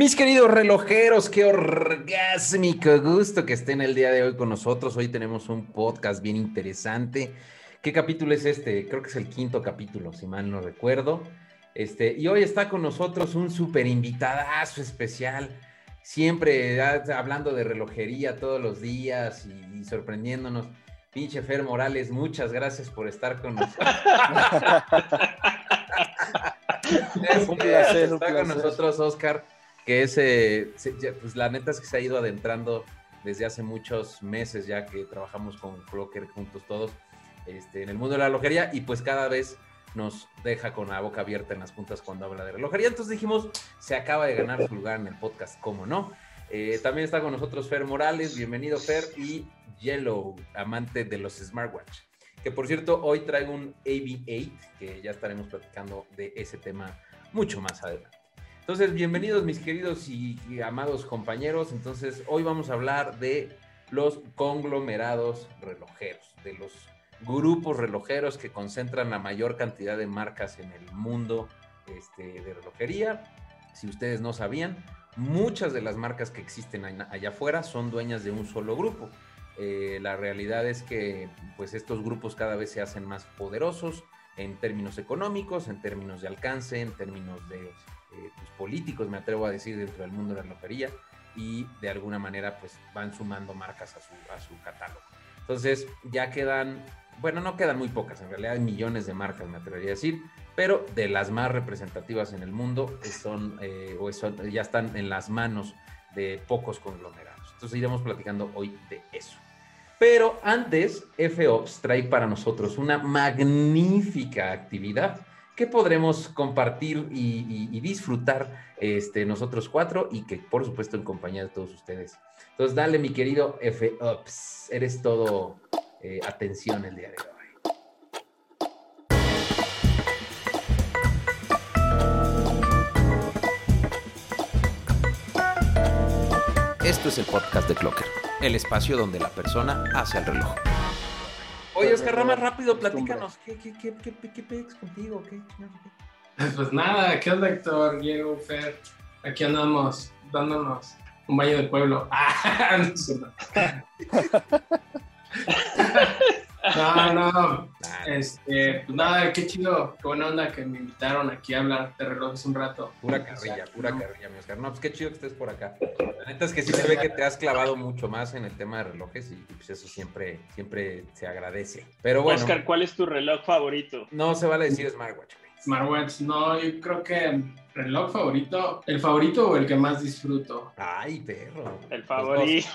Mis queridos relojeros, qué orgásmico gusto que estén el día de hoy con nosotros. Hoy tenemos un podcast bien interesante. ¿Qué capítulo es este? Creo que es el quinto capítulo, si mal no recuerdo. Este, y hoy está con nosotros un súper invitadazo especial, siempre hablando de relojería todos los días y, sorprendiéndonos. Pinche Fer Morales, muchas gracias por estar con nosotros. un placer, está con nosotros Oscar que ese, pues la neta es que se ha ido adentrando desde hace muchos meses ya que trabajamos con Clocker juntos todos este, en el mundo de la relojería y pues cada vez nos deja con la boca abierta en las puntas cuando habla de relojería. Entonces dijimos, se acaba de ganar su lugar en el podcast, ¿cómo no? Eh, también está con nosotros Fer Morales, bienvenido Fer, y Yellow, amante de los smartwatch. Que por cierto, hoy traigo un AV8, que ya estaremos platicando de ese tema mucho más adelante. Entonces, bienvenidos mis queridos y, amados compañeros. Entonces, hoy vamos a hablar de los conglomerados relojeros, de los grupos relojeros que concentran la mayor cantidad de marcas en el mundo este, de relojería. Si ustedes no sabían, muchas de las marcas que existen allá afuera son dueñas de un solo grupo. Eh, la realidad es que pues estos grupos cada vez se hacen más poderosos en términos económicos, en términos de alcance, en términos de eh, pues, políticos, me atrevo a decir, dentro del mundo de la relojería y de alguna manera pues van sumando marcas a su, a su catálogo. Entonces ya quedan, bueno, no quedan muy pocas, en realidad millones de marcas, me atrevería a decir, pero de las más representativas en el mundo son, eh, o ya están en las manos de pocos conglomerados. Entonces iremos platicando hoy de eso. Pero antes, FOps trae para nosotros una magnífica actividad que podremos compartir y, disfrutar este, nosotros cuatro y que por supuesto en compañía de todos ustedes. Entonces dale mi querido F Ups, eres todo eh, atención el día de hoy. Esto es el podcast de Clocker, el espacio donde la persona hace el reloj. Oye, Oscar Rama, rápido, platícanos. ¿Qué, qué, qué, qué, qué pex contigo? ¿Qué, pues nada, ¿qué onda, Héctor, Diego, Fer? Aquí andamos dándonos un baño de pueblo. Ah, no, no, este, pues nada, qué chido, qué buena onda que me invitaron aquí a hablar de relojes un rato. Pura carrilla, pura carrilla, mi Oscar. No, pues qué chido que estés por acá. La neta es que sí se ve que te has clavado mucho más en el tema de relojes y, pues eso siempre, siempre se agradece. Pero bueno. Oscar, ¿cuál es tu reloj favorito? No se vale decir smartwatch. Smartwatch, no, yo creo que reloj favorito, el favorito o el que más disfruto. Ay, perro. El favorito.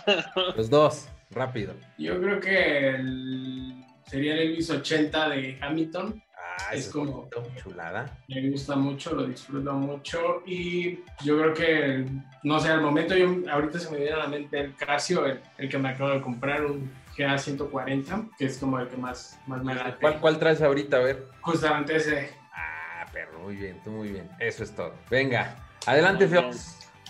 Los dos rápido. Yo creo que el, sería el Elvis 80 de Hamilton. Ah, es como chulada. Me gusta mucho, lo disfruto mucho y yo creo que, no sé, al momento yo, ahorita se me viene a la mente el Casio, el, que me acabo de comprar, un GA140, que es como el que más, más me da. ¿Cuál, ¿Cuál traes ahorita? A ver. Justamente ese. Ah, perro, muy bien, tú muy bien. Eso es todo. Venga, adelante, Feo.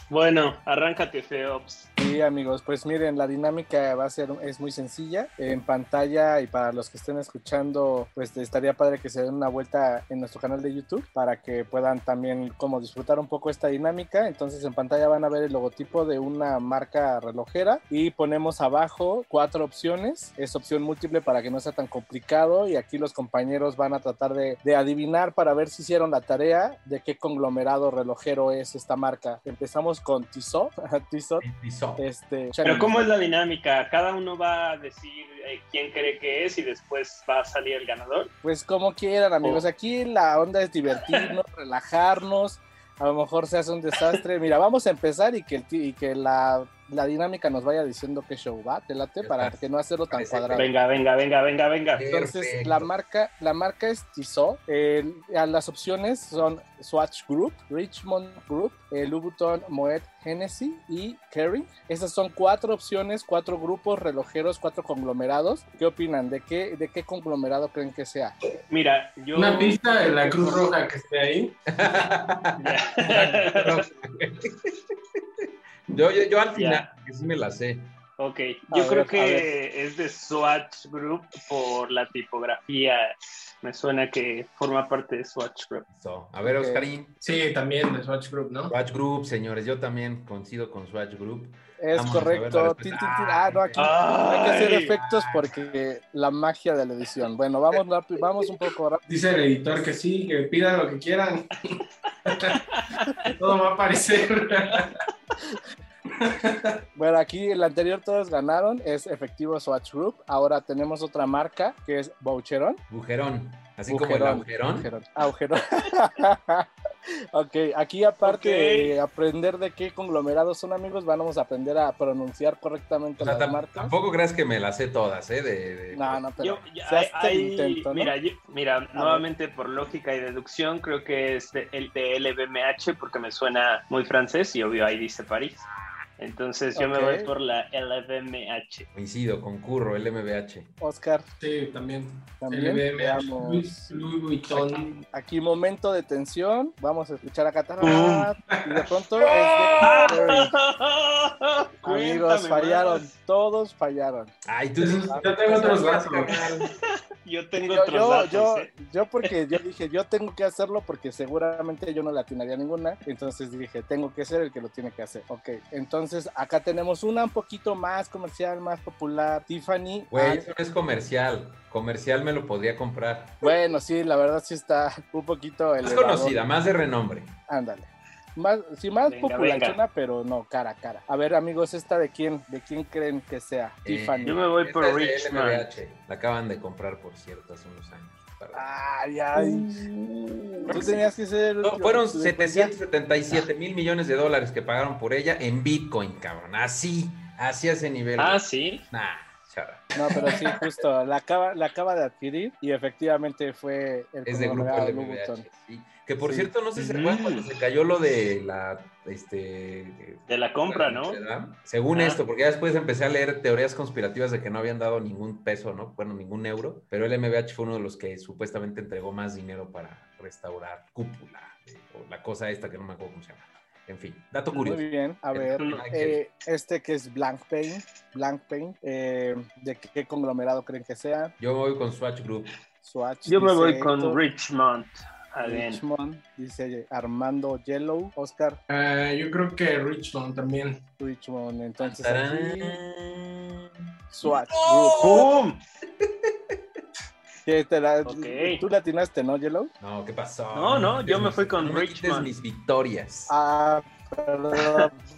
Bueno, arráncate, Feops. Sí, amigos, pues miren, la dinámica va a ser, es muy sencilla. En pantalla y para los que estén escuchando, pues estaría padre que se den una vuelta en nuestro canal de YouTube para que puedan también como disfrutar un poco esta dinámica. Entonces en pantalla van a ver el logotipo de una marca relojera y ponemos abajo cuatro opciones. Es opción múltiple para que no sea tan complicado y aquí los compañeros van a tratar de, de adivinar para ver si hicieron la tarea de qué conglomerado relojero es esta marca. Empezamos con Tissot. Tissot. Este, Pero ¿cómo es la dinámica? ¿Cada uno va a decir eh, quién cree que es y después va a salir el ganador? Pues como quieran, amigos. Aquí la onda es divertirnos, relajarnos. A lo mejor se hace un desastre. Mira, vamos a empezar y que, y que la la dinámica nos vaya diciendo qué show va, te late, para que no hacerlo tan cuadrado. Venga, venga, venga, venga, venga. Entonces, la marca, la marca es Tissot. las opciones son Swatch Group, Richmond Group, el Louboutin Moet Hennessy y Kering. Esas son cuatro opciones, cuatro grupos relojeros, cuatro conglomerados. ¿Qué opinan? ¿De qué, de qué conglomerado creen que sea? Mira, yo... Una pista de la Cruz Roja que esté ahí. Yo, yo, al final, que sí me la sé. Ok, yo creo que es de Swatch Group por la tipografía. Me suena que forma parte de Swatch Group. So, a ver. Oscarín. Sí, también de Swatch Group, ¿no? Swatch Group, señores, yo también coincido con Swatch Group. Es Vamos correcto. respuesta. Tin, tin, tin. Ah, no, aquí hay que hacer Ay. efectos porque la magia de la edición. Bueno, vamos, rápido, vamos un poco rápido. Dice el editor que sí, que pidan lo que quieran. Todo va a aparecer. Bueno, aquí el anterior todos ganaron, es efectivo Swatch Group. Ahora tenemos otra marca que es Boucheron. Bujerón. Así como el agujerón. Agujerón. Agujerón. ok, aquí aparte de aprender de qué conglomerados son amigos, vamos a aprender a pronunciar correctamente O sea, las marcas. tampoco creas que me las sé todas, ¿eh? De, de- No, no, pero Yo- ya- hay- intento, ¿no? Mira, yo- mira nuevamente por lógica y deducción, creo que es de, el de LVMH porque me suena muy francés y obvio ahí dice París. Entonces yo me voy por la LVMH. Coincido, concurro, el MBH. Oscar, Sí, también. también. LVMH. Louis, Vuitton. Aquí momento de tensión, vamos a escuchar acá. tarán, Mm. Y de pronto es de. Amigos, Cuéntame fallaron, más. todos fallaron. Ay, tú sí. Yo tengo otros datos. Yo tengo Yo, otros yo, datos. yo, ¿eh? yo porque yo dije, yo tengo que hacerlo porque seguramente yo no le atinaría ninguna. Entonces dije, tengo que ser el que lo tiene que hacer. Ok, entonces acá tenemos una un poquito más comercial, más popular. Tiffany. Güey, Ah, eso no es comercial. Comercial me lo podría comprar. bueno, sí, la verdad sí está un poquito Más conocida, más de renombre. Ándale. Más, sí, más Venga, popular, venga. pero no, cara a cara. A ver, amigos, ¿esta de quién? ¿De quién creen que sea? Tiffany. Eh, Yo me voy por. LVMH. La acaban de comprar, por cierto, hace unos años. Ay, ay. Tú tenías que ser. No, fueron tú- 777 mil millones de dólares que pagaron por ella en Bitcoin, cabrón. Así, así a ese nivel. Ah, sí. Nah, No, pero sí, justo. La acaba, la acaba de adquirir y efectivamente fue el Es de grupo sí. Que por Sí. cierto, no sé si se acuerdan cuando se cayó lo de la. Este, De la compra, ¿no? Según Ah. esto, porque ya después empecé a leer teorías conspirativas de que no habían dado ningún peso, ¿no? Bueno, ningún euro, pero el MBH fue uno de los que supuestamente entregó más dinero para restaurar cúpula, o la cosa esta que no me acuerdo cómo se llama. En fin, dato Muy curioso. bien, a ver. Eh, este que es Blank Pain. Blank Pain. eh, ¿De qué conglomerado creen que sea? Yo me voy con Swatch Group. Swatch. Yo me voy con Richmond. Richmond. Dice Armando Yellow. Oscar Ah, yo creo que Richmond también. Richmond. Entonces aquí. Swatch ¡No! ¡Pum! ¿Qué te la- Ok. Tú la atinaste, ¿no, Yellow? No, ¿qué pasó? No, no, yo me fui con no me quites Richmond. mis victorias. Ah, perdón.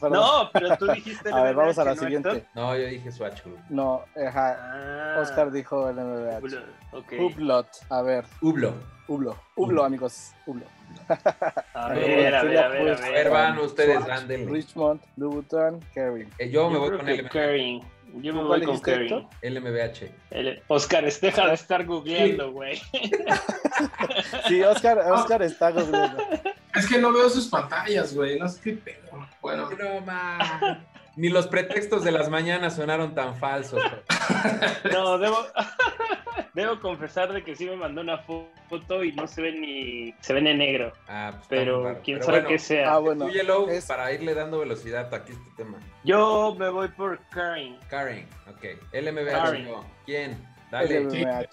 perdón. No, pero tú dijiste. A ver, vamos a la ¿no, siguiente. Héctor? No, yo dije Swatch Group. No, ajá. Ah, Oscar dijo el MBH. Hublot, Ok. Hublot. A ver, Hublo. Hublo. Hublo, amigos. Hublo. A ver, a ver, a ver, a A ver, van ustedes, denle. Richmond, Louboutin, Kering. Eh, yo me voy con el Kering. Yo me ¿Tú voy con. Héctor? LMBH. El- Oscar, deja de estar googleando, güey. Sí, Oscar, Oscar está googleando. Es que no veo sus pantallas, güey. No sé qué pedo. Bueno, No, ma. Ni los pretextos de las mañanas sonaron tan falsos. No, debo, debo confesar de que sí me mandó una fo- foto y no se ve ni. Se ve en negro. Ah, pues Pero quién Pero sabe bueno, qué sea. Ah, bueno. tú, Yellow, es- para irle dando velocidad, aquí este tema. Yo me voy por Kering. Karen, ok. LMBH. Karen. ¿Quién? Dale, LMBH.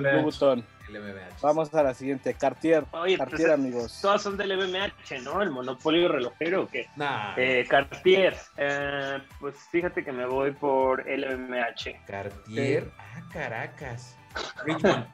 Louboutin. LMBH. Vamos a la siguiente. Cartier. Oye, pues Cartier, amigos. todas son del LVMH, ¿no? El monopolio relojero o qué? Nah, Eh, Cartier. Eh, pues fíjate que me voy por LVMH. Cartier. Ah, Caracas. Richmond.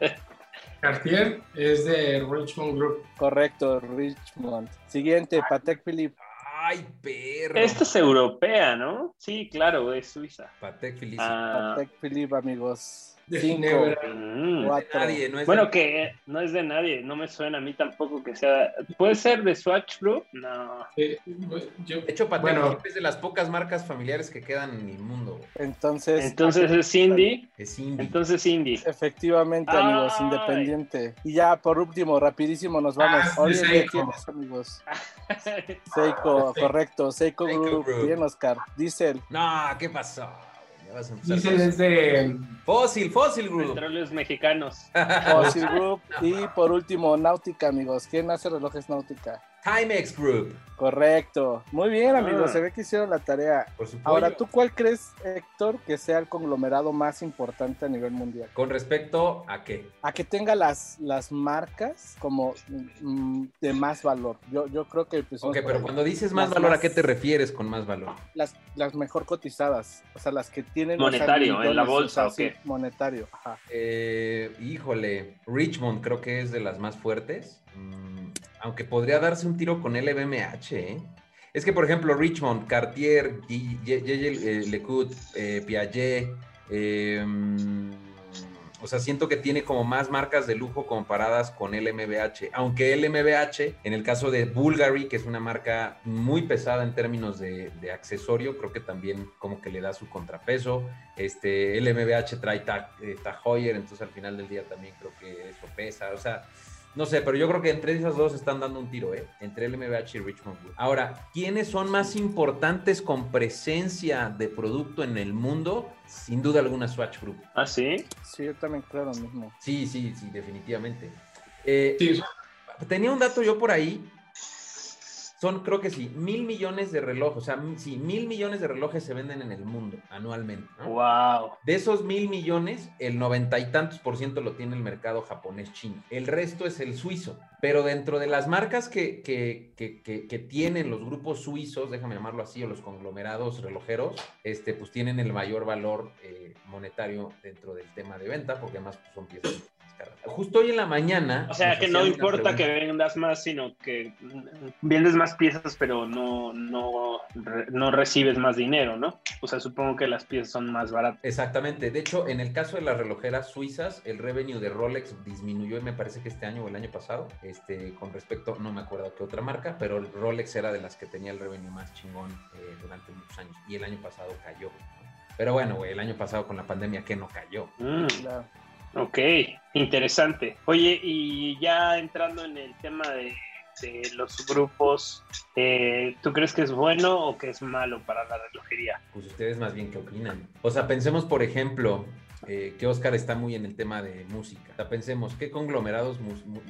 Cartier es de Richmond Group. Correcto, Richmond. Siguiente, Patek Philippe. Ay, perro. Esta es europea, ¿no? Sí, claro, es Suiza. Patek Philippe. Ah, Patek Philippe, amigos. De Cinco, Ginebra. mm. cuatro. Nadie, no es Bueno, de- que no es de nadie, no me suena a mí tampoco que sea. ¿Puede ser de Swatch Group? No. Eh, yo- De hecho, Patek Bueno. Es de las pocas marcas familiares que quedan en el mundo. güey. Entonces, Entonces es Cindy. Es indie. Entonces Cindy. efectivamente, amigos, Ay. independiente. Y ya por último, rapidísimo nos vamos. Ah, Oye, de ¿de Seiko. quién es, amigos? Seiko, correcto. Seiko Seiko Group. Group. Bien, Oscar. Diesel. No, ¿qué pasó? Vas a empezar Diesel con- es de Fósil, Fósil Group. Petróleos mexicanos. Fossil Group. Y por último, Náutica, amigos. ¿Quién hace relojes Náutica? Timex Group. Correcto. Muy bien, amigos. Ah. Se ve que hicieron la tarea. Ahora, ¿tú cuál crees, Héctor, que sea el conglomerado más importante a nivel mundial? ¿Con respecto a qué? A que tenga las, las marcas como mm, de más valor. Yo, yo creo que... Pues, ok, pero cuando dices más valor, ¿a qué te refieres con más valor? Las, las mejor cotizadas. O sea, las que tienen... Monetario, en la bolsa, ¿o qué? monetario, ajá. Eh, híjole, Richmond creo que es de las más fuertes. Mm, aunque podría darse un tiro con LVMH, ¿eh? Es que, por ejemplo, Richmond, Cartier, JJ Lecout, eh, Piaget, em, o sea, siento que tiene como más marcas de lujo comparadas con LMBH. Aunque LMBH, en el caso de Bulgari, que es una marca muy pesada en términos de, accesorio, creo que también como que le da su contrapeso. Este, LMBH trae Tag, eh, entonces al final del día también creo que eso pesa. O sea, no sé, pero yo creo que entre esas dos están dando un tiro, ¿eh? Entre el MBH y Richmond Ahora, ¿quiénes son más importantes con presencia de producto en el mundo? Sin duda alguna Swatch Group. ¿Ah, sí? Sí, yo también creo lo mismo. Sí, sí, sí, definitivamente. Eh, tenía un dato yo por ahí son, creo que sí, mil millones de relojes, o sea, sí, mil millones de relojes se venden en el mundo anualmente. ¡Wow! De esos mil millones, el noventa y tantos por ciento lo tiene el mercado japonés-chino. El resto es el suizo. Pero dentro de las marcas que, que, que, que, tienen los grupos suizos, déjame llamarlo así, o los conglomerados relojeros, este, pues tienen el mayor valor eh, monetario dentro del tema de venta, porque además pues, son piezas Justo hoy en la mañana. O sea, que no importa que vendas más, sino que vendes más piezas, pero no, no, no recibes más dinero, ¿no? O sea, supongo que las piezas son más baratas. Exactamente. De hecho, en el caso de las relojeras suizas, el revenue de Rolex disminuyó, y me parece que este año o el año pasado, este, con respecto, no me acuerdo qué otra marca, pero el Rolex era de las que tenía el revenue más chingón eh, durante muchos años. Y el año pasado cayó. Pero bueno, güey, el año pasado con la pandemia, ¿qué no cayó? Mm. Claro. Ok, interesante. Oye, y ya entrando en el tema de, los grupos, eh, ¿tú crees que es bueno o que es malo para la relojería? Pues ustedes más bien qué opinan. O sea, pensemos, por ejemplo, eh, que Oscar está muy en el tema de música. O sea, pensemos, ¿qué conglomerados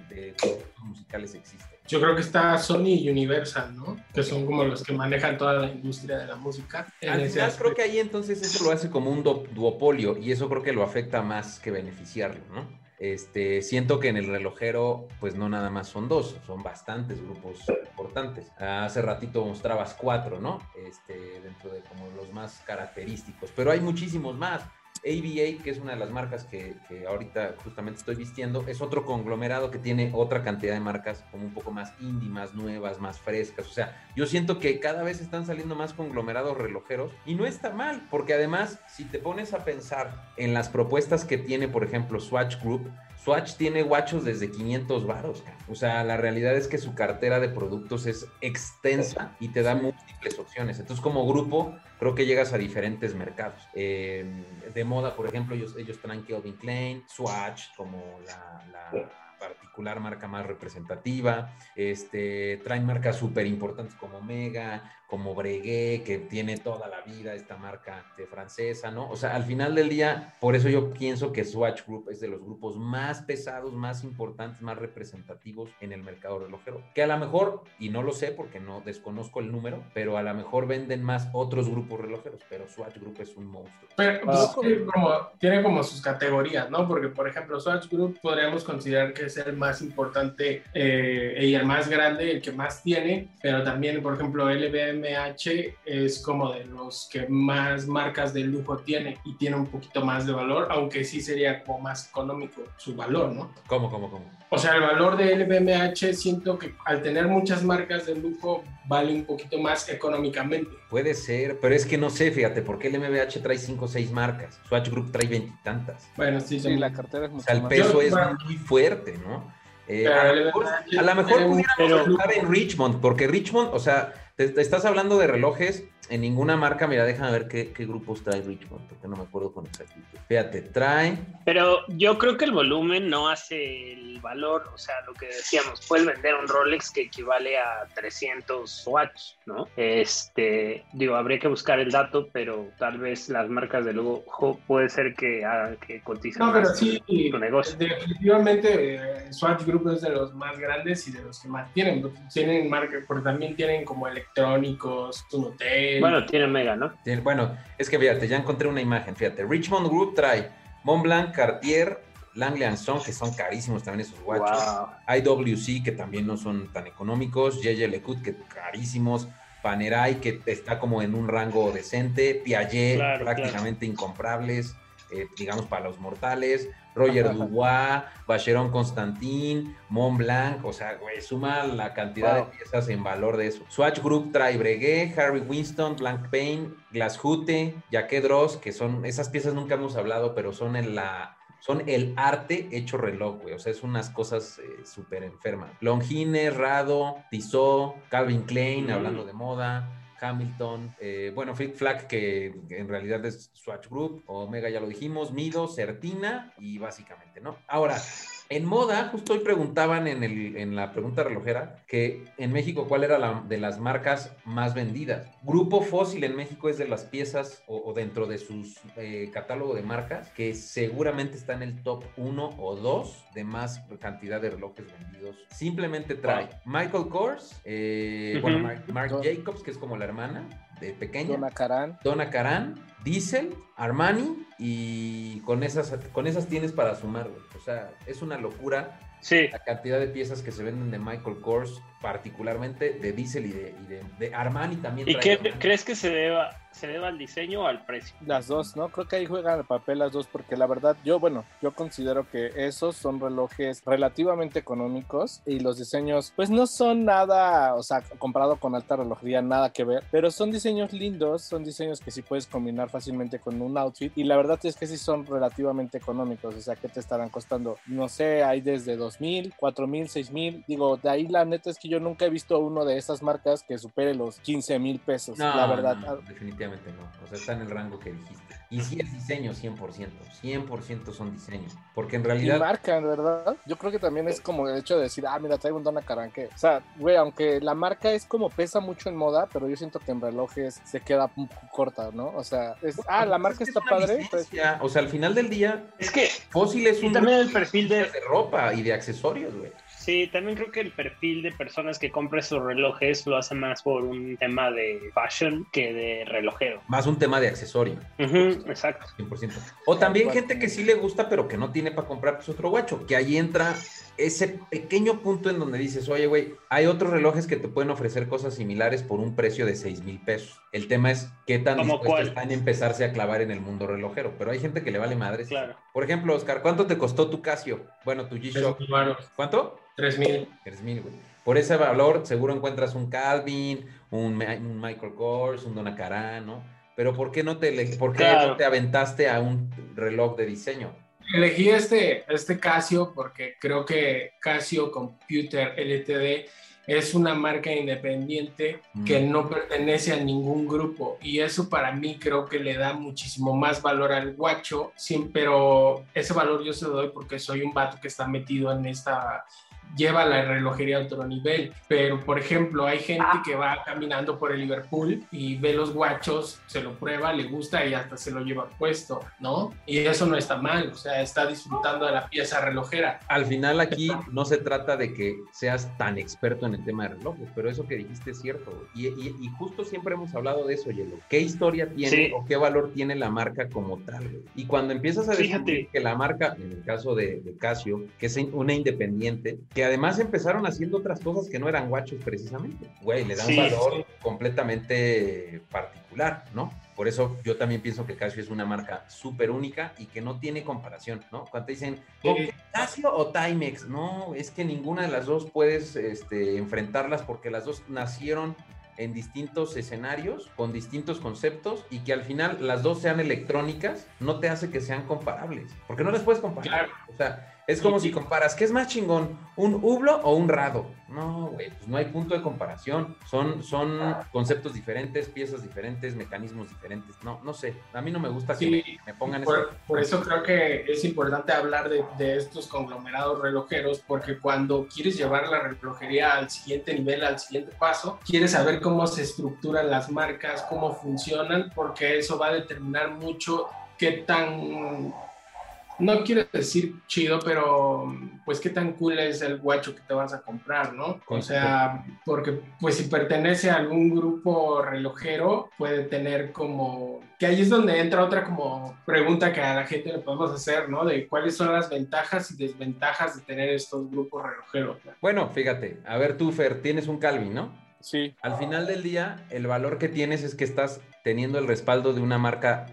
de musicales existen? Yo creo que está Sony y Universal, ¿no? Que son como los que manejan toda la industria de la música. Al final creo que ahí entonces eso lo hace como un duopolio y eso creo que lo afecta más que beneficiarlo, ¿no? Este, siento que en el relojero, pues no nada más son dos, son bastantes grupos importantes. Hace ratito mostrabas cuatro, ¿no? Este, dentro de como los más característicos, pero hay muchísimos más. ABA, que es una de las marcas que, ahorita justamente estoy vistiendo, es otro conglomerado que tiene otra cantidad de marcas como un poco más indie, más nuevas, más frescas. O sea, yo siento que cada vez están saliendo más conglomerados relojeros y no está mal, porque además, si te pones a pensar en las propuestas que tiene, por ejemplo, Swatch Group, Swatch tiene guachos desde 500 varos. O sea, la realidad es que su cartera de productos es extensa y te da múltiples opciones. Entonces, como grupo, creo que llegas a diferentes mercados. Eh, de moda, por ejemplo, ellos, ellos traen Kelvin Klein, Swatch, como la, la particular marca más representativa. Este, traen marcas súper importantes como Mega, como Breguet, que tiene toda la vida esta marca de francesa, ¿no? O sea, al final del día, por eso yo pienso que Swatch Group es de los grupos más pesados, más importantes, más representativos en el mercado relojero. Que a lo mejor, y no lo sé porque no desconozco el número, pero a lo mejor venden más otros grupos relojeros, pero Swatch Group es un monstruo. Pero pues, como, tiene como sus categorías, ¿no? Porque, por ejemplo, Swatch Group podríamos considerar que es el más importante eh, y el más grande, el que más tiene, pero también, por ejemplo, LBM MH es como de los que más marcas de lujo tiene y tiene un poquito más de valor, aunque sí sería como más económico su valor, ¿no? ¿Cómo, cómo, cómo? O sea, el valor de LVMH siento que al tener muchas marcas de lujo vale un poquito más económicamente. Puede ser, pero es que no sé, fíjate, porque el LVMH trae 5 o 6 marcas, Swatch Group trae veintitantas. Bueno, sí, sí, la cartera es mucho O sea, el peso es muy fuerte, ¿no? Eh, a, lo mejor, pudiéramos en Richmond, porque Richmond, o sea, te, estás hablando de relojes en ninguna marca, mira, déjame ver qué, qué, grupos trae Richmond, porque no me acuerdo con exactitud. Fíjate, trae. Pero yo creo que el volumen no hace el valor, o sea, lo que decíamos, puedes vender un Rolex que equivale a 300 watts, ¿no? Este, digo, habría que buscar el dato, pero tal vez las marcas de luego puede ser que, hagan que coticen no, pero sí, tu negocio. Definitivamente, eh, Swatch Group es de los más grandes y de los que más tienen. Tienen marca, porque también tienen como electrónicos, un hotel. Bueno, tienen Mega, ¿no? Bueno, es que fíjate, ya encontré una imagen, fíjate. Richmond Group trae Montblanc, Cartier, Langley Son, que son carísimos también esos guachos. IWC, que también no son tan económicos. JJ Lecut, que carísimos. Panerai, que está como en un rango decente. Piaget, prácticamente incomprables, eh, digamos, para los mortales. Roger Dubois, Bacheron Constantin, Mont Blanc, o sea, güey, suma la cantidad de piezas en valor de eso. Swatch Group trae Breguet, Harry Winston, Blank Payne, Glashute, Jacquet Dross, que son, esas piezas nunca hemos hablado, pero son en la son el arte hecho reloj, güey. O sea, es unas cosas eh, súper enfermas. Longines, Rado, Tissot, Calvin Klein, mm. hablando de moda. Hamilton, eh, bueno, Flick Flag, que en realidad es Swatch Group, Omega ya lo dijimos, Mido, Certina y básicamente, ¿no? Ahora, en moda, justo hoy preguntaban en, el, en la pregunta relojera que en México cuál era la de las marcas más vendidas. Grupo Fósil en México es de las piezas o, dentro de su eh, catálogo de marcas que seguramente está en el top 1 o 2 de más cantidad de relojes vendidos. Simplemente trae Michael Kors, eh, bueno, Mark, Jacobs, que es como la hermana de pequeña. Donna Karan. Donna Karan, Diesel, Armani y con esas, con esas tienes para sumar, O sea, es una locura sí. la cantidad de piezas que se venden de Michael Kors, particularmente de Diesel y de, Armani también. ¿Y qué crees que se deba, se deba al diseño o al precio? Las dos, ¿no? Creo que ahí juegan el papel las dos, porque la verdad, yo, bueno, yo considero que esos son relojes relativamente económicos y los diseños, pues no son nada, o sea, comparado con alta relojería, nada que ver, pero son diseños lindos, son diseños que sí puedes combinar fácilmente con un outfit y la verdad es que sí son relativamente económicos, o sea, ¿qué te estarán costando? No sé, hay desde 2000, 4000, 6000, digo, de ahí la neta es que yo nunca he visto uno de esas marcas que supere los 15 mil pesos, la verdad. definitivamente no. O sea, está en el rango que dijiste. Y sí es diseño 100%. 100% son diseños. Porque en realidad... Y marcan, ¿verdad? Yo creo que también es como el hecho de decir, ah, mira, traigo un Donna Caranque. O sea, güey, aunque la marca es como pesa mucho en moda, pero yo siento que en relojes se queda un poco corta, ¿no? O sea, es, ah, la marca está padre. O sea, al final del día... Es que... Fósil es un... también el perfil de... de ropa y de accesorios, güey. Sí, también creo que el perfil de personas que compran sus relojes lo hace más por un tema de fashion que de relojero. Más un tema de accesorio. exacto. 100%. O también gente que sí le gusta, pero que no tiene para comprar pues, otro guacho, que ahí entra ese pequeño punto en donde dices, oye, güey, hay otros relojes que te pueden ofrecer cosas similares por un precio de 6 mil pesos. El tema es qué tan dispuestos están a empezarse a clavar en el mundo relojero, pero hay gente que le vale madres. Claro. Por ejemplo, Oscar, ¿cuánto te costó tu Casio? Bueno, tu G-Shock. ¿Cuánto? 3000. 3000, güey. Por ese valor seguro encuentras un Calvin, un, Michael Kors, un Donna Karan, ¿no? Pero ¿por qué no te, por qué no te aventaste a un reloj de diseño? Elegí este, este Casio porque creo que Casio Computer LTD es una marca independiente que mm. no pertenece a ningún grupo y eso para mí creo que le da muchísimo más valor al guacho, pero ese valor yo se lo doy porque soy un vato que está metido en esta lleva la relojería a otro nivel. Pero, por ejemplo, hay gente ah. que va caminando por el Liverpool y ve los guachos, se lo prueba, le gusta y hasta se lo lleva puesto, ¿no? Y eso no está mal, o sea, está disfrutando de la pieza relojera. Al final aquí no se trata de que seas tan experto en el tema de relojes, pero eso que dijiste es cierto. Y, y, justo siempre hemos hablado de eso, Yelo. ¿Qué historia tiene o qué valor tiene la marca como tal? Y cuando empiezas a decir que la marca, en el caso de, de Casio, que es una independiente, que además empezaron haciendo otras cosas que no eran guachos precisamente. Güey, le dan un valor completamente particular, ¿no? Por eso yo también pienso que Casio es una marca súper única y que no tiene comparación, ¿no? Cuando te dicen, ¿Casio o Timex? No, es que ninguna de las dos puedes este, enfrentarlas porque las dos nacieron en distintos escenarios, con distintos conceptos y que al final las dos sean electrónicas, no te hace que sean comparables, porque no las puedes comparar. O sea, Es como si comparas, ¿qué es más chingón? ¿Un hublo o un rado? No, güey, pues no hay punto de comparación. Son, son conceptos diferentes, piezas diferentes, mecanismos diferentes. No, no sé. A mí no me gusta que me, pongan por, por eso creo que es importante hablar de, de, estos conglomerados relojeros, porque cuando quieres llevar la relojería al siguiente nivel, al siguiente paso, quieres saber cómo se estructuran las marcas, cómo funcionan, porque eso va a determinar mucho qué tan no quiero decir chido, pero pues qué tan cool es el guacho que te vas a comprar, ¿no? O sea, porque pues si pertenece a algún grupo relojero, puede tener como, que ahí es donde entra otra como pregunta que a la gente le podemos hacer, ¿no? De cuáles son las ventajas y desventajas de tener estos grupos relojeros. Bueno, fíjate, a ver tú, Fer, tienes un Calvin, ¿no? Sí. Al final del día, el valor que tienes es que estás teniendo el respaldo de una marca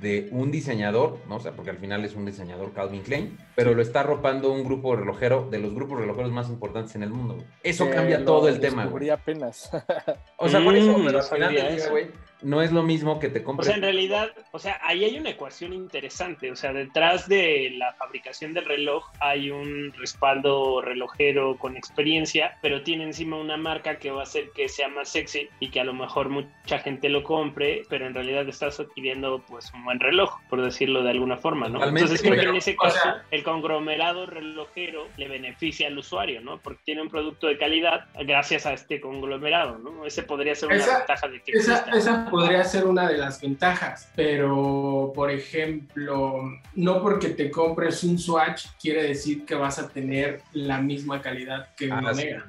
de un diseñador, ¿no? O sea, porque al final es un diseñador Calvin Klein, pero lo está arropando un grupo relojero de los grupos relojeros más importantes en el mundo. Eso cambia todo el tema, güey. apenas. o sea, por eso, mm, pero al final del día, güey, no es lo mismo que te compres. O sea, en realidad, o sea, ahí hay una ecuación interesante. O sea, detrás de la fabricación del reloj hay un respaldo relojero con experiencia, pero tiene encima una marca que va a hacer que sea más sexy y que a lo mejor mucha gente lo compre, pero en realidad estás adquiriendo pues un buen reloj, por decirlo de alguna forma, ¿no? Entonces creo que en ese caso el conglomerado relojero le beneficia al usuario, ¿no? Porque tiene un producto de calidad gracias a este conglomerado, ¿no? Ese podría ser una ventaja de que esa, esa podría ser una de las ventajas, pero por ejemplo, no porque te compres un Swatch quiere decir que vas a tener la misma calidad que un ah, Omega.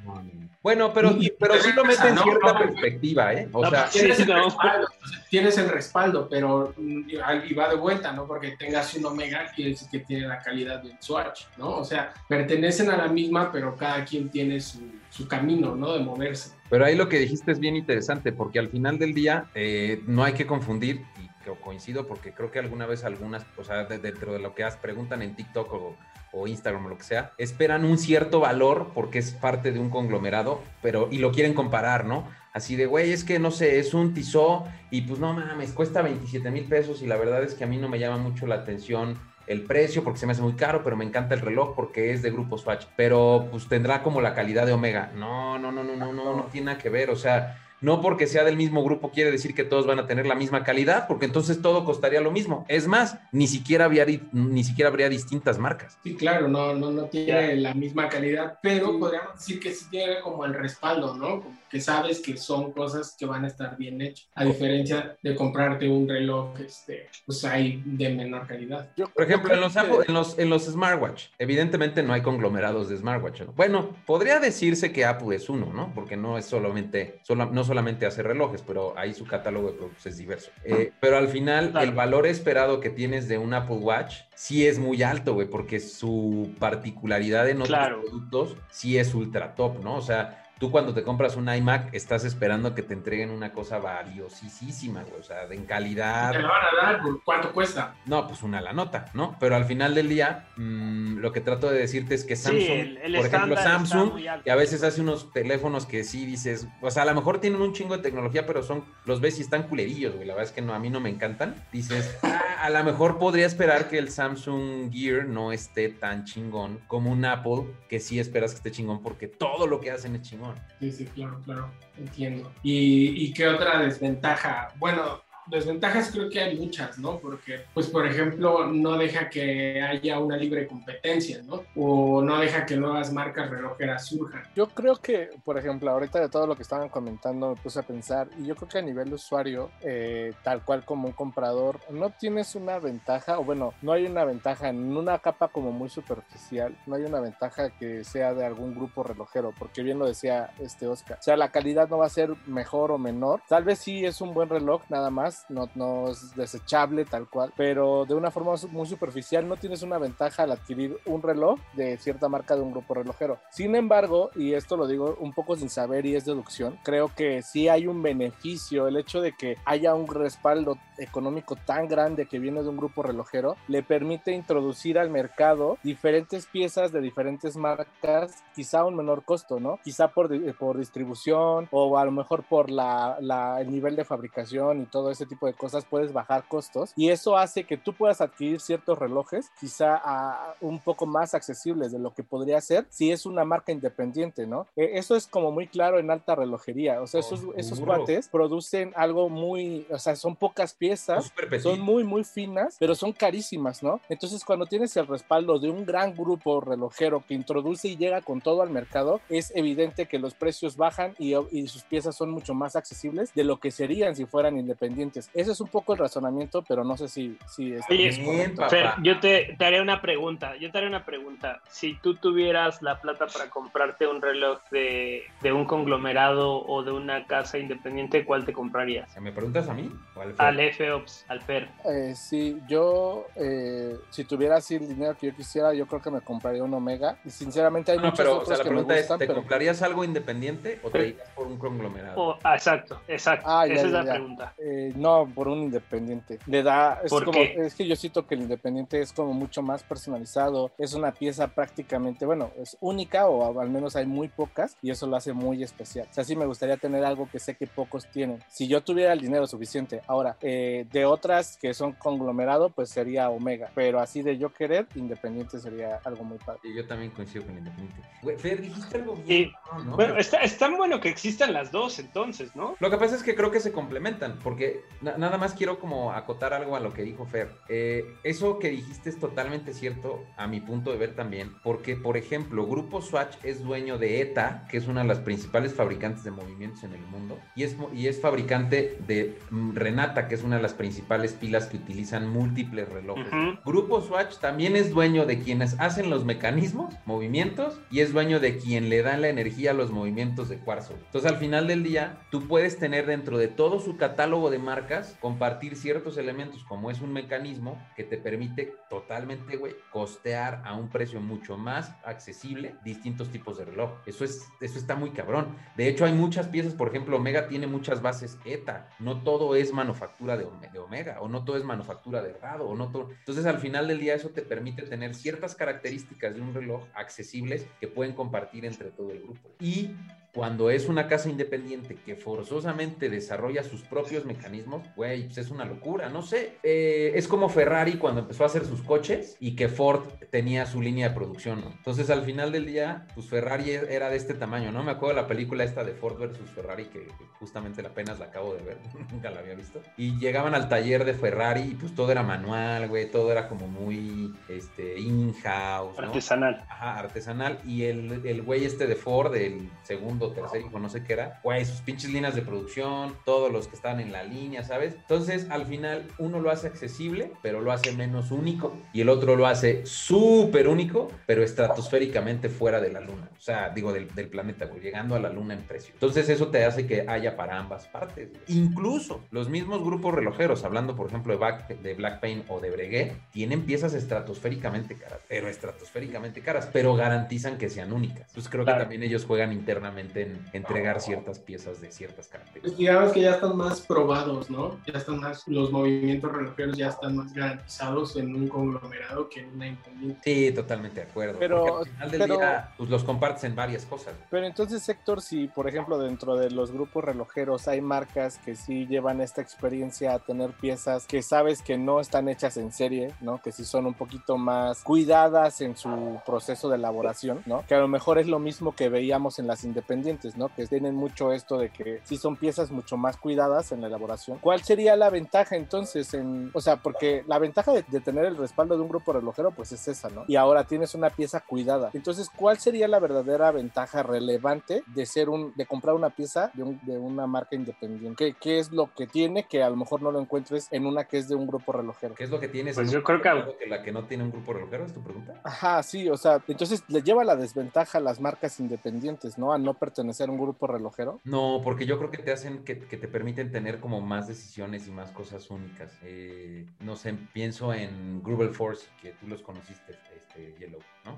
Bueno, pero, pero sí lo mete en cierta perspectiva, ¿eh? O sea, tienes, el respaldo, tienes el respaldo, pero y va de vuelta, ¿no? Porque tengas un Omega quiere decir que tiene la calidad del Swatch, ¿no? O sea, pertenecen a la misma, pero cada quien tiene su, su camino, ¿no? De moverse. Pero ahí lo que dijiste es bien interesante, porque al final del día eh, no hay que confundir, y coincido porque creo que alguna vez algunas, o sea, dentro de lo que has, preguntan en TikTok o, o, Instagram o lo que sea, esperan un cierto valor porque es parte de un conglomerado, pero y lo quieren comparar, ¿no? Así de, güey, es que no sé, es un Tissot y pues no mames, cuesta 27 mil pesos y la verdad es que a mí no me llama mucho la atención el precio porque se me hace muy caro, pero me encanta el reloj porque es de Grupo Swatch, pero pues tendrá como la calidad de Omega. No, no, no, no, no, no, no tiene nada que ver, o sea, no porque sea del mismo grupo quiere decir que todos van a tener la misma calidad, porque entonces todo costaría lo mismo. Es más, ni siquiera habría, ni siquiera habría distintas marcas. Sí, claro, no, no, no tiene la misma calidad, pero podríamos decir que sí tiene como el respaldo, ¿no? Que sabes que son cosas que van a estar bien hechas, a diferencia de comprarte un reloj este, pues hay de menor calidad. Por ejemplo, en los, en, los, en los smartwatch, evidentemente no hay conglomerados de smartwatch. Bueno, podría decirse que Apple es uno, ¿no? Porque no es solamente, solo, no solamente hace relojes, pero ahí su catálogo de productos es diverso. Eh, pero al final, el valor esperado que tienes de un Apple Watch sí es muy alto, güey, porque su particularidad en otros productos sí es ultra top, ¿no? O sea, tú cuando te compras un iMac estás esperando que te entreguen una cosa valiosísima, güey, o sea, en calidad. ¿Te lo van a dar? ¿Cuánto cuesta? No, pues una la nota, ¿no? Pero al final del día, mmm, lo que trato de decirte es que Samsung, por ejemplo, Samsung, que a veces hace unos teléfonos que sí dices, o sea, a lo mejor tienen un chingo de tecnología, pero son, los ves y están culerillos, güey, la verdad es que no, a mí no me encantan. Dices, ah, a lo mejor podría esperar que el Samsung Gear no esté tan chingón como un Apple, que sí esperas que esté chingón porque todo lo que hacen es chingón. Sí, sí, claro, claro, entiendo. ¿Y, y qué otra desventaja? Bueno, desventajas creo que hay muchas, ¿no? Porque, pues, por ejemplo, no deja que haya una libre competencia, ¿no? O no deja que nuevas marcas relojeras surjan. Yo creo que, por ejemplo, ahorita de todo lo que estaban comentando me puse a pensar y yo creo que a nivel usuario, eh, tal cual como un comprador, no tienes una ventaja, o bueno, no hay una ventaja en una capa como muy superficial, no hay una ventaja que sea de algún grupo relojero, porque bien lo decía este Oscar, o sea, la calidad no va a ser mejor o menor, tal vez sí es un buen reloj nada más, no, no es desechable tal cual, pero de una forma muy superficial no tienes una ventaja al adquirir un reloj de cierta marca de un grupo relojero. Sin embargo, y esto lo digo un poco sin saber y es deducción, creo que sí hay un beneficio, el hecho de que haya un respaldo económico tan grande que viene de un grupo relojero, le permite introducir al mercado diferentes piezas de diferentes marcas, quizá a un menor costo, ¿no? Quizá por, por distribución o a lo mejor por la, el nivel de fabricación y todo ese ese tipo de cosas, puedes bajar costos y eso hace que tú puedas adquirir ciertos relojes quizá a un poco más accesibles de lo que podría ser si es una marca independiente, ¿no? Eh, eso es como muy claro en alta relojería, o sea, esos, esos guantes producen algo muy, o sea, son pocas piezas, son muy, muy finas, pero son carísimas, ¿no? Entonces, cuando tienes el respaldo de un gran grupo relojero que introduce y llega con todo al mercado, es evidente que los precios bajan y, y sus piezas son mucho más accesibles de lo que serían si fueran independientes. Ese es un poco el razonamiento, pero no sé si, si es bien, Fer, yo te, te, haré una pregunta. Yo te haré una pregunta. Si tú tuvieras la plata para comprarte un reloj de, de un conglomerado o de una casa independiente, ¿cuál te comprarías? ¿Me preguntas a mí? O al, Fer? al FOPS, al Fer. Eh, sí, yo, eh, si tuviera así el dinero que yo quisiera, yo creo que me compraría un Omega. Y sinceramente hay no, muchos pero, otros o sea, la pregunta es, ¿te comprarías algo independiente o te irías por un conglomerado? Oh, ah, exacto, exacto. Ah, Esa es la pregunta. Eh, no, por un independiente. Le da, es, como, es que yo siento que el independiente es como mucho más personalizado, es una pieza prácticamente, bueno, es única o al menos hay muy pocas y eso lo hace muy especial. O sea, sí me gustaría tener algo que sé que pocos tienen. Si yo tuviera el dinero suficiente. Ahora, eh, de otras que son conglomerado, pues sería Omega, pero así de yo querer, independiente sería algo muy padre. Y yo también coincido con independiente. Fer, dijiste algo bien. ¿no? Bueno, está, es tan bueno que existan las dos entonces, ¿no? Lo que pasa es que creo que se complementan, porque nada más quiero como acotar algo a lo que dijo Fer. Eh, eso que dijiste es totalmente cierto a mi punto de ver también, porque por ejemplo, Grupo Swatch es dueño de ETA, que es una de las principales fabricantes de movimientos en el mundo, y es, y es fabricante de mm, Renata, que es una de las principales pilas que utilizan múltiples relojes. Grupo Swatch también es dueño de quienes hacen los mecanismos, movimientos, y es dueño de quien le da la energía a los movimientos de cuarzo. Entonces al final del día, tú puedes tener dentro de todo su catálogo de marcas, compartir ciertos elementos como es un mecanismo que te permite totalmente, güey, costear a un precio mucho más accesible distintos tipos de reloj. Eso, es, eso está muy cabrón. De hecho, hay muchas piezas, por ejemplo, Omega tiene muchas bases ETA. No todo es manufactura de, Omega, o no todo es manufactura de Rado, o no todo. Entonces, al final del día, eso te permite tener ciertas características de un reloj accesibles que pueden compartir entre todo el grupo. Y cuando es una casa independiente que forzosamente desarrolla sus propios mecanismos, güey, pues es una locura, no sé. Eh, es como Ferrari cuando empezó a hacer sus coches y que Ford tenía su línea de producción, ¿no? Entonces al final del día, pues Ferrari era de este tamaño, ¿no? Me acuerdo de la película esta de Ford versus Ferrari, que justamente apenas la acabo de ver, nunca la había visto. Y llegaban al taller de Ferrari y pues todo era manual, güey, todo era como muy, este, in-house, ¿no? Artesanal. Ajá, artesanal. Y el, el güey este de Ford, el segundo tercer hijo, no sé qué era, güey, sus pinches líneas de producción, todos los que están en la línea, ¿sabes? Entonces, al final, uno lo hace accesible, pero lo hace menos único, y el otro lo hace súper único, pero estratosféricamente fuera de la luna, o sea, digo, del, del planeta, güey, llegando a la luna en precio. Entonces, eso te hace que haya para ambas partes. Incluso los mismos grupos relojeros, hablando, por ejemplo, de, Back, de Black Pain o de Breguet, tienen piezas estratosféricamente caras, pero estratosféricamente caras, pero garantizan que sean únicas. Entonces, creo que también ellos juegan internamente en entregar ciertas piezas de ciertas características. Pues digamos que ya están más probados, ¿no? Ya están más, los movimientos relojeros ya están más garantizados en un conglomerado que en una independiente. Sí, totalmente de acuerdo. Pero al final del día, pues los compartes en varias cosas. Pero entonces, Héctor, si por ejemplo dentro de los grupos relojeros hay marcas que sí llevan esta experiencia a tener piezas que sabes que no están hechas en serie, ¿no? Que sí son un poquito más cuidadas en su proceso de elaboración, ¿no? Que a lo mejor es lo mismo que veíamos en las independientes ¿no? Que tienen mucho esto de que sí son piezas mucho más cuidadas en la elaboración. ¿Cuál sería la ventaja entonces en, o sea, porque la ventaja de, tener el respaldo de un grupo relojero pues es esa, ¿no? Y ahora tienes una pieza cuidada. Entonces, ¿cuál sería la verdadera ventaja relevante de ser un, de comprar una pieza de, de una marca independiente? ¿Qué, ¿Qué, es lo que tiene que a lo mejor no lo encuentres en una que es de un grupo relojero? ¿Qué es lo que tienes? Pues yo creo que... que la que no tiene un grupo relojero es tu pregunta. Ajá, sí, o sea, entonces le lleva la desventaja a las marcas independientes, ¿no? A no pertenecer a un grupo relojero? No, porque yo creo que te hacen, que, te permiten tener como más decisiones y más cosas únicas. Eh, no sé, pienso en Grubel Force, que tú los conociste, este, Yellow, ¿no?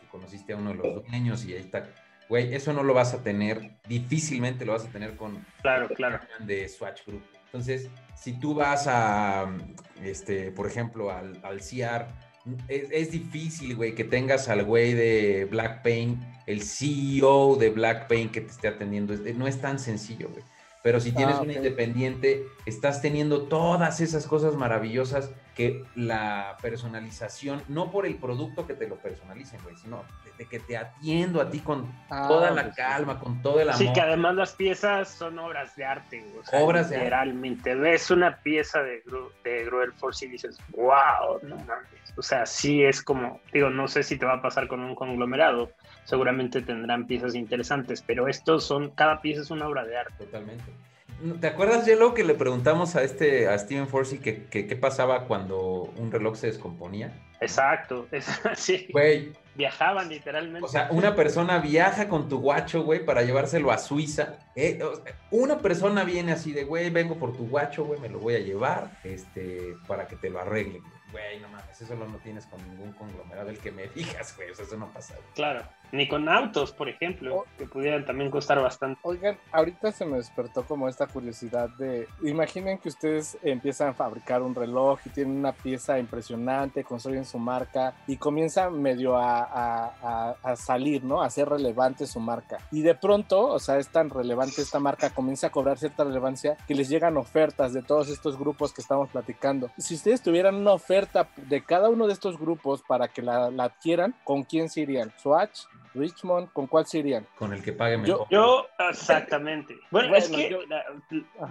Que conociste a uno de los dueños y ahí está. Güey, eso no lo vas a tener, difícilmente lo vas a tener con claro, claro. de Swatch Group. Entonces, si tú vas a, este, por ejemplo, al, al CR, es, difícil, güey, que tengas al güey de Black Paint, el CEO de Black Paint que te esté atendiendo. no es tan sencillo, güey. Pero si tienes ah, un independiente, estás teniendo todas esas cosas maravillosas que la personalización, no por el producto que te lo personalicen, güey, sino de, que te atiendo a ti con ah, toda la pues calma, con todo el amor. Sí, que además las piezas son obras de arte, obras literalmente. De ves una pieza de, de Gruel Force y dices, wow, no mames. O sea, sí es como, digo, no sé si te va a pasar con un conglomerado, seguramente tendrán piezas interesantes, pero estos son, cada pieza es una obra de arte. Totalmente. ¿Te acuerdas, Yelo, que le preguntamos a este, a Steven Forsey que, qué pasaba cuando un reloj se descomponía? Exacto, sí. Güey. Viajaban literalmente. O sea, una persona viaja con tu guacho, güey, para llevárselo a Suiza. Eh, una persona viene así de, güey, vengo por tu guacho, güey, me lo voy a llevar, este, para que te lo arreglen. Güey, no mames, eso no lo tienes con ningún conglomerado el que me digas, güey, o sea, eso no pasa. Claro ni con autos, por ejemplo, oh. que pudieran también costar bastante. Oigan, ahorita se me despertó como esta curiosidad de, imaginen que ustedes empiezan a fabricar un reloj y tienen una pieza impresionante, construyen su marca y comienza medio a, a, salir, ¿no? A ser relevante su marca. Y de pronto, o sea, es tan relevante esta marca, comienza a cobrar cierta relevancia que les llegan ofertas de todos estos grupos que estamos platicando. Si ustedes tuvieran una oferta de cada uno de estos grupos para que la, la adquieran, ¿con quién se irían? ¿Swatch? Richmond, ¿con cuál se irían? Con el que pague mejor. Yo, exactamente. Bueno, es que.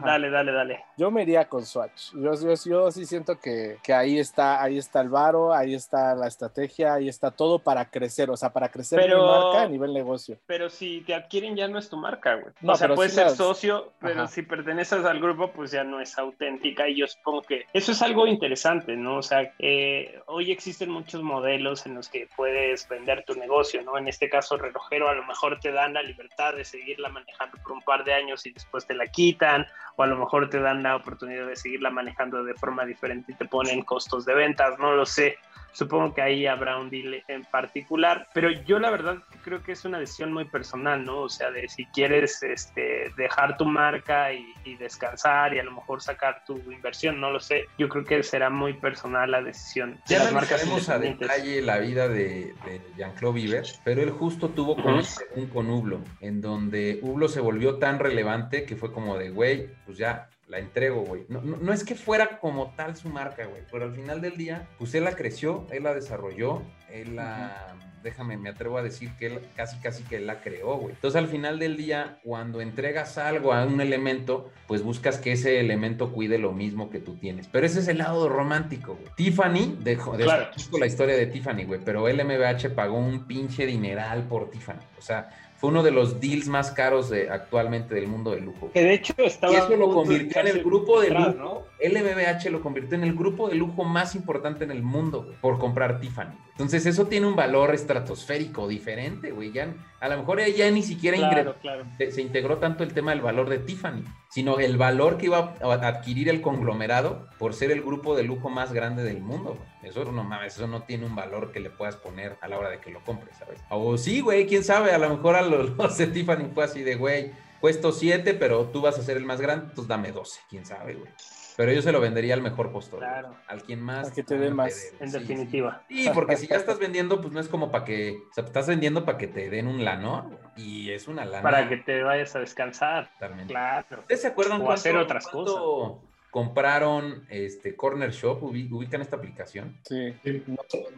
dale, dale, dale. Yo me iría con Swatch. Yo, yo, sí siento que, que, ahí está, ahí está el varo, ahí está la estrategia, ahí está todo para crecer, o sea, para crecer mi marca a nivel negocio. Pero si te adquieren ya no es tu marca, güey. o sea, puedes ser socio, pero si perteneces al grupo, pues ya no es auténtica. Y yo supongo que eso es algo interesante, ¿no? O sea, eh, hoy existen muchos modelos en los que puedes vender tu negocio, ¿no? En este caso relojero a lo mejor te dan la libertad de seguirla manejando por un par de años y después te la quitan, o a lo mejor te dan la oportunidad de seguirla manejando de forma diferente y te ponen costos de ventas, no lo sé. Supongo que ahí habrá un deal en particular, pero yo la verdad creo que es una decisión muy personal, ¿no? O sea, de si quieres este, dejar tu marca y, descansar y a lo mejor sacar tu inversión, no lo sé. Yo creo que será muy personal la decisión. Ya las marcas a detalle la vida de, Jean-Claude Viver, pero él justo tuvo con, un con Ublo, en donde Ublo se volvió tan relevante que fue como de, güey, pues ya la entrego, güey. No, no, es que fuera como tal su marca, güey, pero al final del día, pues él la creció, él la desarrolló, él la... Déjame, me atrevo a decir que él casi, casi que él la creó, güey. Entonces, al final del día, cuando entregas algo a un elemento, pues buscas que ese elemento cuide lo mismo que tú tienes. Pero ese es el lado romántico, güey. Tiffany, dejo, de claro. la historia de Tiffany, güey, pero el MBH pagó un pinche dineral por Tiffany. O sea, fue uno de los deals más caros de, actualmente del mundo del lujo. Que de hecho estaba. Y eso lo convirtió en el grupo de lujo. ¿no? LVMH lo convirtió en el grupo de lujo más importante en el mundo por comprar Tiffany. Entonces, eso tiene un valor estratosférico diferente, güey. Ya, a lo mejor ya ni siquiera se integró tanto el tema del valor de Tiffany, sino el valor que iba a adquirir el conglomerado por ser el grupo de lujo más grande del mundo. Eso no mames, eso no tiene un valor que le puedas poner a la hora de que lo compres, ¿sabes? O sí, güey, quién sabe, a lo mejor a los, de Tiffany fue así de, güey, puesto 7, pero tú vas a ser el más grande, pues dame 12, quién sabe, güey. Pero yo se lo vendería al mejor postor. Claro. Al quien más. Al que te dé más. en definitiva. Sí, porque si ya estás vendiendo, pues no es como para que. O sea, estás vendiendo para que te den un lano. Y es una lana. Para que te vayas a descansar. Totalmente. Claro. ¿Ustedes se acuerdan o hacer otras cosas? Compraron este Corner Shop, ubican esta aplicación. Sí.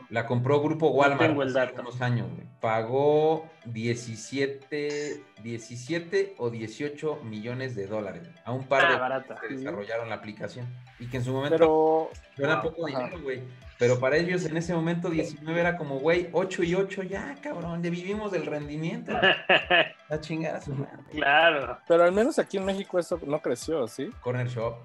La compró Grupo Walmart hace unos años. Pagó 17, 17 o 18 millones de dólares a un par ah, de que desarrollaron la aplicación. Y que en su momento Pero... era poco dinero, güey. Pero para ellos en ese momento 19 era como, güey, 8 y 8, ya, cabrón, ya vivimos del rendimiento. La chingada. Claro. Pero al menos aquí en México eso no creció, ¿sí? Corner Shop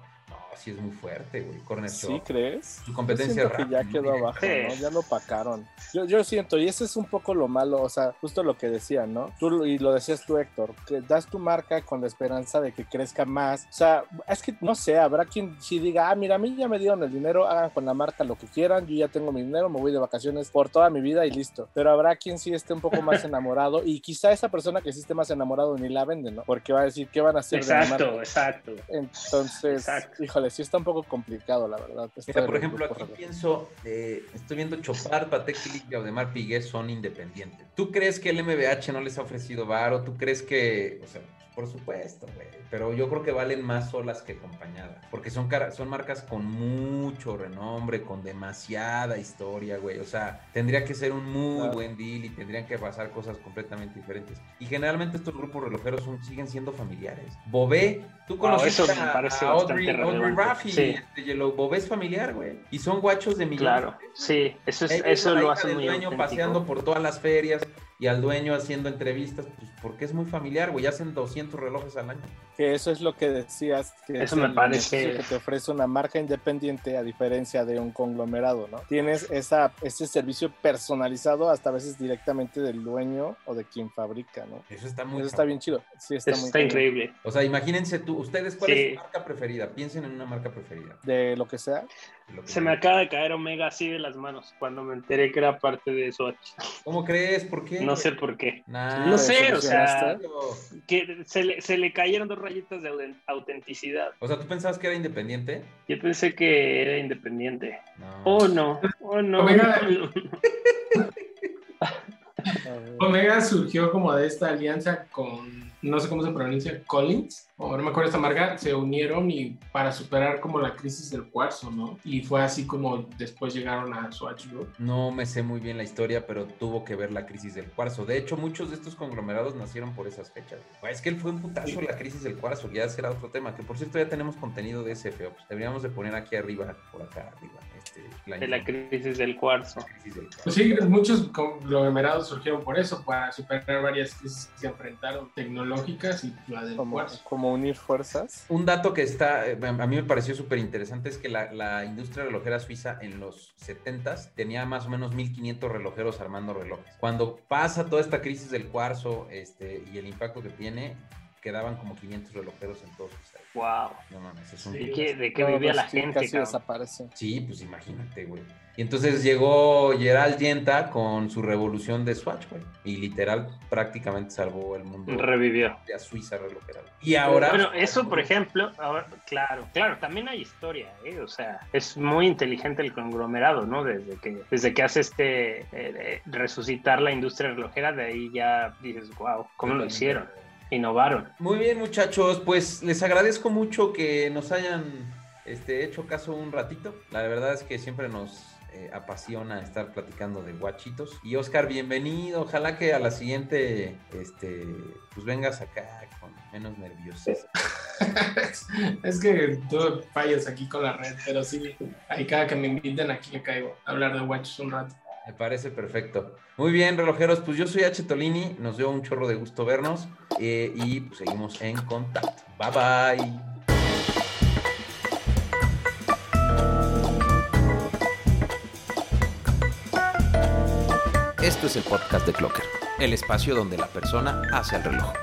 sí es muy fuerte, güey. Corner ¿Sí crees? Su competencia que ya quedó abajo, ¿no? Ya lo opacaron. Yo, yo siento, y ese es un poco lo malo, o sea, justo lo que decían, ¿no? Tú, y lo decías tú, Héctor, que das tu marca con la esperanza de que crezca más. O sea, es que, no sé, habrá quien si diga, ah, mira, a mí ya me dieron el dinero, hagan con la marca lo que quieran, yo ya tengo mi dinero, me voy de vacaciones por toda mi vida y listo. Pero habrá quien sí esté un poco más enamorado y quizá esa persona que sí esté más enamorado ni la vende, ¿no? Porque va a decir, ¿qué van a hacer? Exacto, exacto. Entonces, híjole, sí está un poco complicado, la verdad. por ejemplo, aquí pienso, eh, estoy viendo Chopar, Patek y Audemars Piguet son independientes. ¿Tú crees que el MBH no les ha ofrecido varo? ¿Tú crees que, o sea, Por supuesto, güey. Pero yo creo que valen más solas que acompañadas. Porque son, son marcas con mucho renombre, con demasiada historia, güey. O sea, tendría que ser un muy buen deal y tendrían que pasar cosas completamente diferentes. Y generalmente estos grupos relojeros son, siguen siendo familiares. Bobé, tú conoces a, Audrey, Audrey Raffi, sí. Bobé es familiar, güey. Y son guachos de millones. Claro, sí, eso, es, eso lo hace muy dueño paseando por todas las ferias y al dueño haciendo entrevistas, pues porque es muy familiar, güey, hacen 200 relojes al año. Que eso es lo que decías, que eso me parece que te ofrece una marca independiente a diferencia de un conglomerado, ¿no? Tienes esa, ese servicio personalizado hasta a veces directamente del dueño o de quien fabrica, ¿no? Eso está muy Eso está bien chido. Sí, está, está increíble. O sea, imagínense tú, ustedes, ¿cuál es su marca preferida? Piensen en una marca preferida. De lo que sea. Se me acaba de caer Omega así de las manos cuando me enteré que era parte de Swatch. ¿Cómo crees? ¿Por qué? No sé por qué. no sé, o sea, que se le, se le cayeron dos rayitas de autenticidad. O sea, ¿tú pensabas que era independiente? Yo pensé que era independiente. No. Oh, no. Oh, no. Omega... Omega surgió como de esta alianza con no sé cómo se pronuncia, Collins, o no me acuerdo esta marca, se unieron y para superar como la crisis del cuarzo, ¿no? Y fue así como después llegaron a Swatch Group. No me sé muy bien la historia, pero tuvo que ver la crisis del cuarzo. De hecho, muchos de estos conglomerados nacieron por esas fechas. Es que él fue un putazo la crisis del cuarzo, ya será otro tema, que por cierto ya tenemos contenido de ese feo. Pues deberíamos de poner aquí arriba, por acá arriba. Este, de la crisis del cuarzo. Pues sí, muchos conglomerados surgieron por eso, para superar varias crisis que se enfrentaron tecnológicas y la del como, cuarzo. Como unir fuerzas. Un dato que está, eh, a mí me pareció súper interesante es que la, industria relojera suiza en los 70s tenía más o menos 1500 relojeros armando relojes. Cuando pasa toda esta crisis del cuarzo este, y el impacto que tiene, quedaban como 500 relojeros en todos los Wow. No mames, es un... ¿De qué, de qué vivía la gente? Casi desaparece. Sí, pues imagínate, güey. Y entonces llegó Gerald Yenta con su revolución de Swatch, güey. Y literal prácticamente salvó el mundo. Revivió. De Suiza relojera. Y ahora. Bueno, eso, por ejemplo, ahora, claro, claro, también hay historia, ¿eh? O sea, es muy inteligente el conglomerado, ¿no? Desde que, desde que hace este. Eh, eh, resucitar la industria relojera, de ahí ya dices, wow, ¿cómo lo hicieron? Innovaron. Muy bien, muchachos, pues les agradezco mucho que nos hayan este, hecho caso un ratito. La verdad es que siempre nos eh, apasiona estar platicando de guachitos. Y Oscar, bienvenido. Ojalá que a la siguiente, este, pues vengas acá con menos nerviosos. es que tú fallas aquí con la red, pero sí, ahí cada que me inviten aquí le caigo a hablar de guachos un rato. Me parece perfecto. Muy bien, relojeros, pues yo soy H. Tolini, nos dio un chorro de gusto vernos eh, y pues, seguimos en contacto. Bye bye. Esto es el podcast de Clocker, el espacio donde la persona hace el reloj.